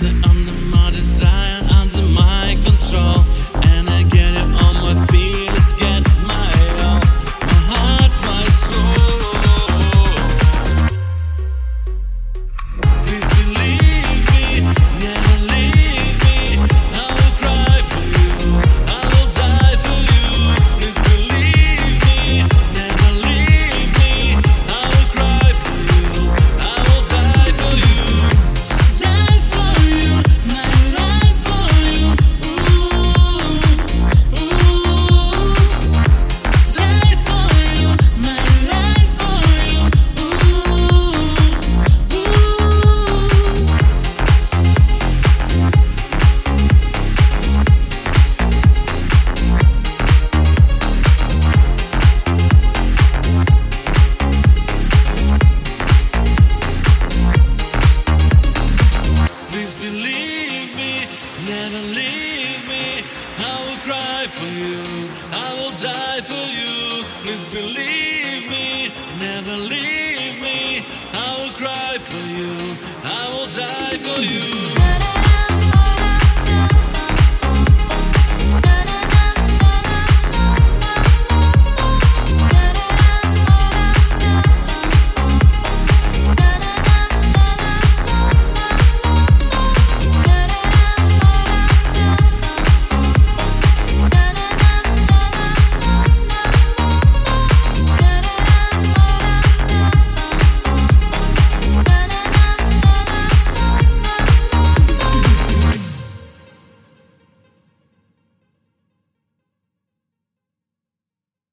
that I'm the modest. die for you. Please believe me, never leave me. I will cry for you, I will die for you.